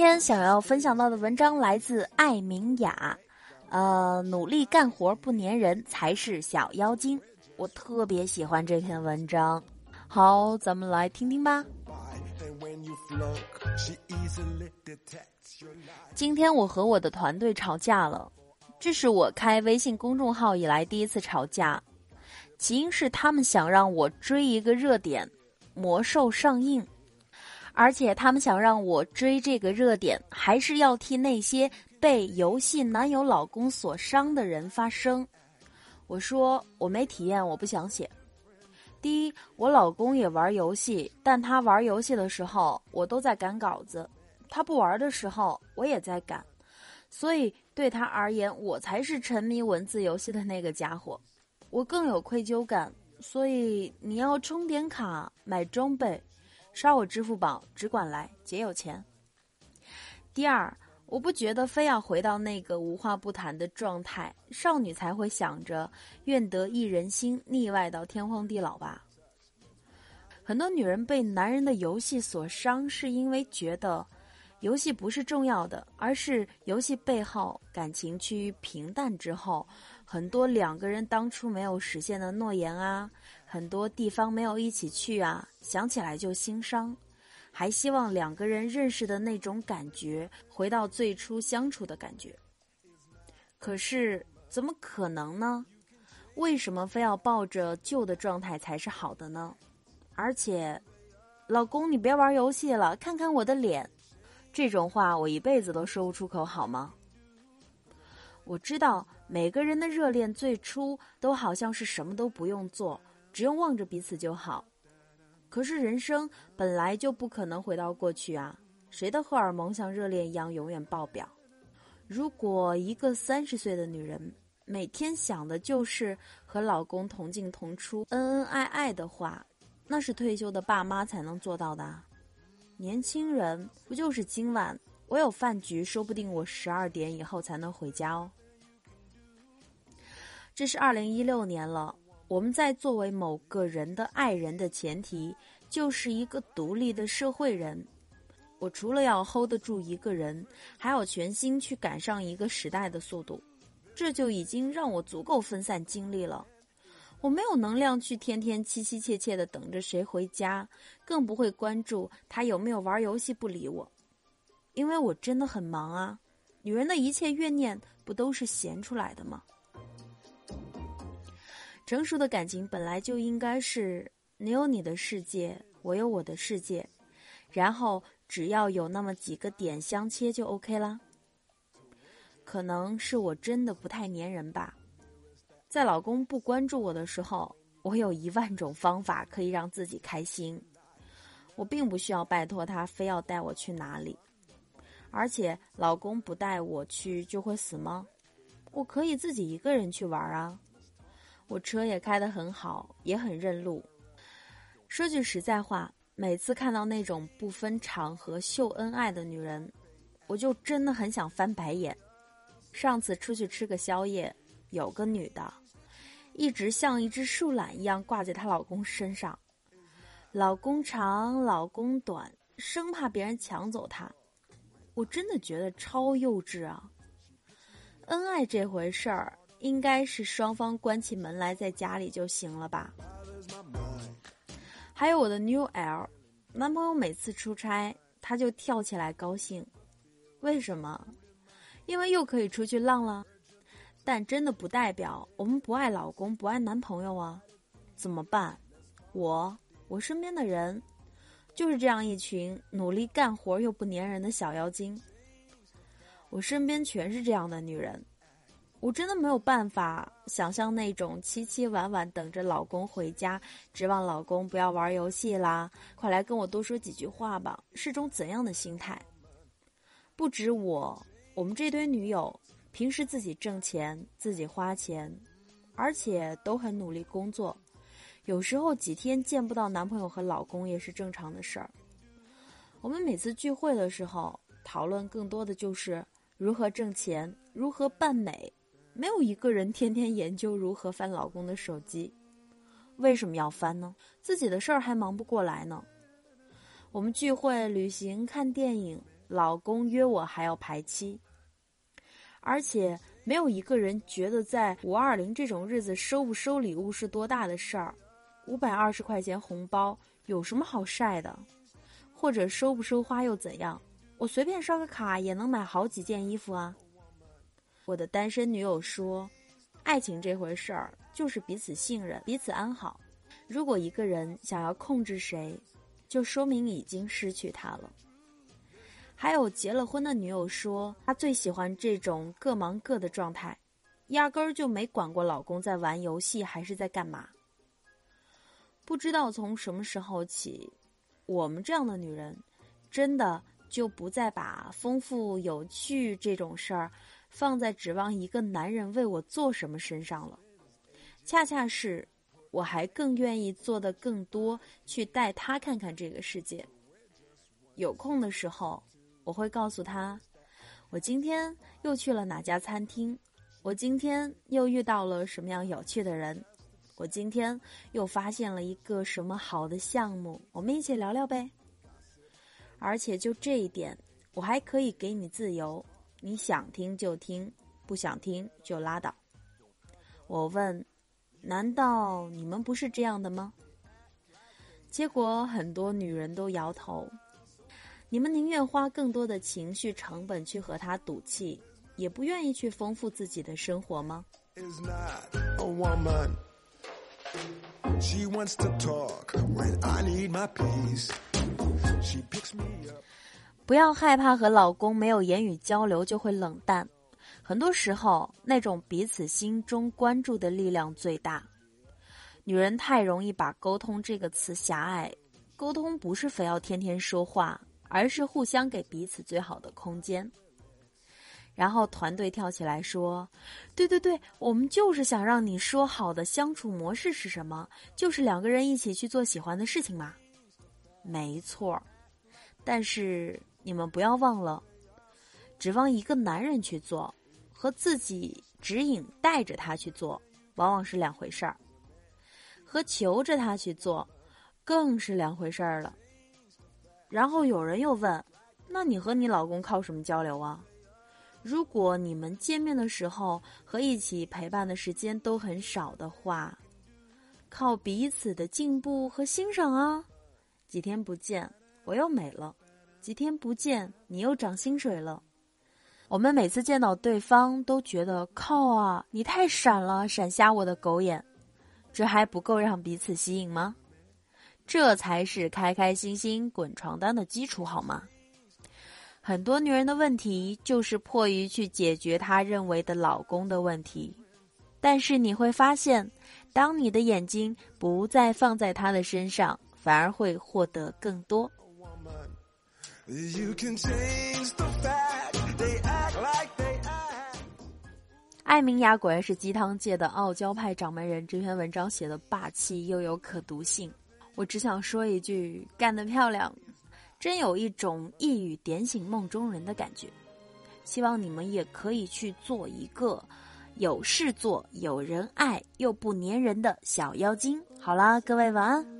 今天想要分享到的文章来自艾明雅，呃，努力干活不粘人才是小妖精。我特别喜欢这篇文章，好，咱们来听听吧。今天我和我的团队吵架了，这是我开微信公众号以来第一次吵架，起因是他们想让我追一个热点，《魔兽上映》。而且他们想让我追这个热点，还是要替那些被游戏男友老公所伤的人发声。我说我没体验，我不想写。第一，我老公也玩游戏，但他玩游戏的时候，我都在赶稿子；他不玩的时候，我也在赶。所以对他而言，我才是沉迷文字游戏的那个家伙，我更有愧疚感。所以你要充点卡，买装备。刷我支付宝，只管来，姐有钱。第二，我不觉得非要回到那个无话不谈的状态，少女才会想着愿得一人心，腻歪到天荒地老吧。很多女人被男人的游戏所伤，是因为觉得游戏不是重要的，而是游戏背后感情趋于平淡之后，很多两个人当初没有实现的诺言啊。很多地方没有一起去啊，想起来就心伤，还希望两个人认识的那种感觉回到最初相处的感觉。可是怎么可能呢？为什么非要抱着旧的状态才是好的呢？而且，老公你别玩游戏了，看看我的脸，这种话我一辈子都说不出口，好吗？我知道每个人的热恋最初都好像是什么都不用做。只用望着彼此就好，可是人生本来就不可能回到过去啊！谁的荷尔蒙像热恋一样永远爆表？如果一个三十岁的女人每天想的就是和老公同进同出、恩恩爱爱的话，那是退休的爸妈才能做到的。年轻人不就是今晚我有饭局，说不定我十二点以后才能回家哦。这是二零一六年了。我们在作为某个人的爱人的前提，就是一个独立的社会人。我除了要 hold 得住一个人，还要全心去赶上一个时代的速度，这就已经让我足够分散精力了。我没有能量去天天凄凄切切的等着谁回家，更不会关注他有没有玩游戏不理我，因为我真的很忙啊。女人的一切怨念，不都是闲出来的吗？成熟的感情本来就应该是你有你的世界，我有我的世界，然后只要有那么几个点相切就 OK 啦。可能是我真的不太粘人吧，在老公不关注我的时候，我有一万种方法可以让自己开心。我并不需要拜托他非要带我去哪里，而且老公不带我去就会死吗？我可以自己一个人去玩啊。我车也开得很好，也很认路。说句实在话，每次看到那种不分场合秀恩爱的女人，我就真的很想翻白眼。上次出去吃个宵夜，有个女的，一直像一只树懒一样挂在她老公身上，老公长，老公短，生怕别人抢走她。我真的觉得超幼稚啊！恩爱这回事儿。应该是双方关起门来在家里就行了吧。还有我的 New L，男朋友每次出差他就跳起来高兴，为什么？因为又可以出去浪了。但真的不代表我们不爱老公不爱男朋友啊？怎么办？我我身边的人就是这样一群努力干活又不粘人的小妖精。我身边全是这样的女人。我真的没有办法想象那种凄凄婉婉等着老公回家，指望老公不要玩游戏啦，快来跟我多说几句话吧，是种怎样的心态？不止我，我们这堆女友平时自己挣钱，自己花钱，而且都很努力工作，有时候几天见不到男朋友和老公也是正常的事儿。我们每次聚会的时候，讨论更多的就是如何挣钱，如何扮美。没有一个人天天研究如何翻老公的手机，为什么要翻呢？自己的事儿还忙不过来呢。我们聚会、旅行、看电影，老公约我还要排期，而且没有一个人觉得在五二零这种日子收不收礼物是多大的事儿。五百二十块钱红包有什么好晒的？或者收不收花又怎样？我随便刷个卡也能买好几件衣服啊。我的单身女友说：“爱情这回事儿就是彼此信任，彼此安好。如果一个人想要控制谁，就说明已经失去他了。”还有结了婚的女友说，她最喜欢这种各忙各的状态，压根儿就没管过老公在玩游戏还是在干嘛。不知道从什么时候起，我们这样的女人，真的。就不再把丰富有趣这种事儿放在指望一个男人为我做什么身上了，恰恰是，我还更愿意做的更多，去带他看看这个世界。有空的时候，我会告诉他，我今天又去了哪家餐厅，我今天又遇到了什么样有趣的人，我今天又发现了一个什么好的项目，我们一起聊聊呗。而且就这一点，我还可以给你自由，你想听就听，不想听就拉倒。我问：难道你们不是这样的吗？结果很多女人都摇头。你们宁愿花更多的情绪成本去和他赌气，也不愿意去丰富自己的生活吗？不要害怕和老公没有言语交流就会冷淡，很多时候那种彼此心中关注的力量最大。女人太容易把沟通这个词狭隘，沟通不是非要天天说话，而是互相给彼此最好的空间。然后团队跳起来说：“对对对，我们就是想让你说好的相处模式是什么，就是两个人一起去做喜欢的事情嘛。”没错，但是你们不要忘了，指望一个男人去做，和自己指引带着他去做，往往是两回事儿；和求着他去做，更是两回事儿了。然后有人又问：“那你和你老公靠什么交流啊？”如果你们见面的时候和一起陪伴的时间都很少的话，靠彼此的进步和欣赏啊。几天不见，我又美了；几天不见，你又涨薪水了。我们每次见到对方都觉得靠啊，你太闪了，闪瞎我的狗眼。这还不够让彼此吸引吗？这才是开开心心滚床单的基础，好吗？很多女人的问题就是迫于去解决她认为的老公的问题，但是你会发现，当你的眼睛不再放在他的身上。反而会获得更多。艾明雅果然是鸡汤界的傲娇派掌门人，这篇文章写的霸气又有可读性。我只想说一句：干得漂亮！真有一种一语点醒梦中人的感觉。希望你们也可以去做一个有事做、有人爱又不粘人的小妖精。好啦，各位晚安。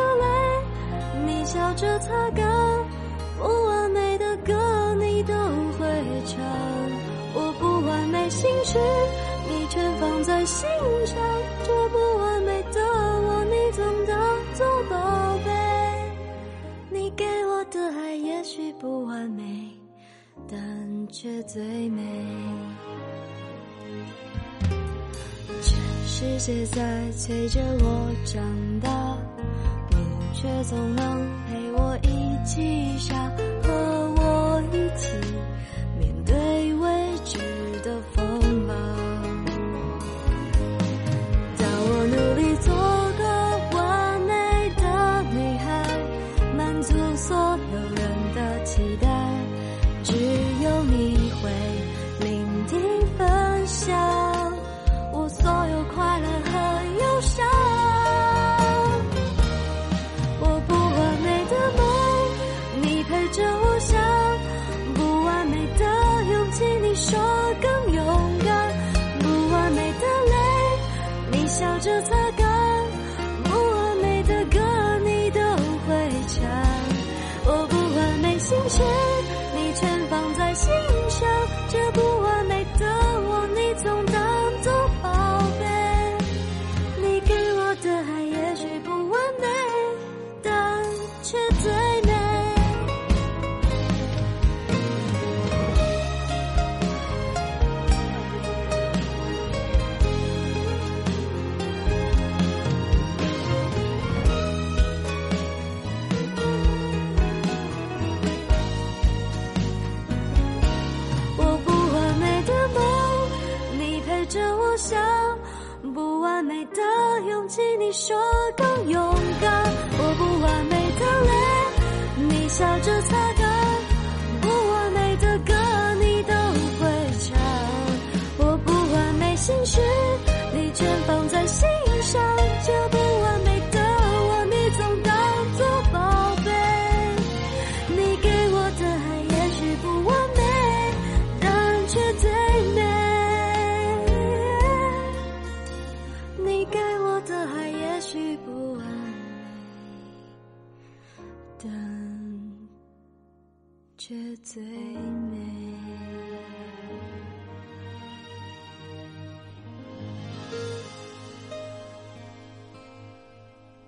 着擦干不完美的歌你都会唱。我不完美心事你全放在心上这不完美的我你总当做宝贝你给我的爱也许不完美但却最美。全世界在催着我长大你却总能陪我一起想和我一起面对未知的风暴，当我努力做个完美的女孩，满足所有人。就在。忘记你说够勇敢我不完美的泪你笑着擦干醉。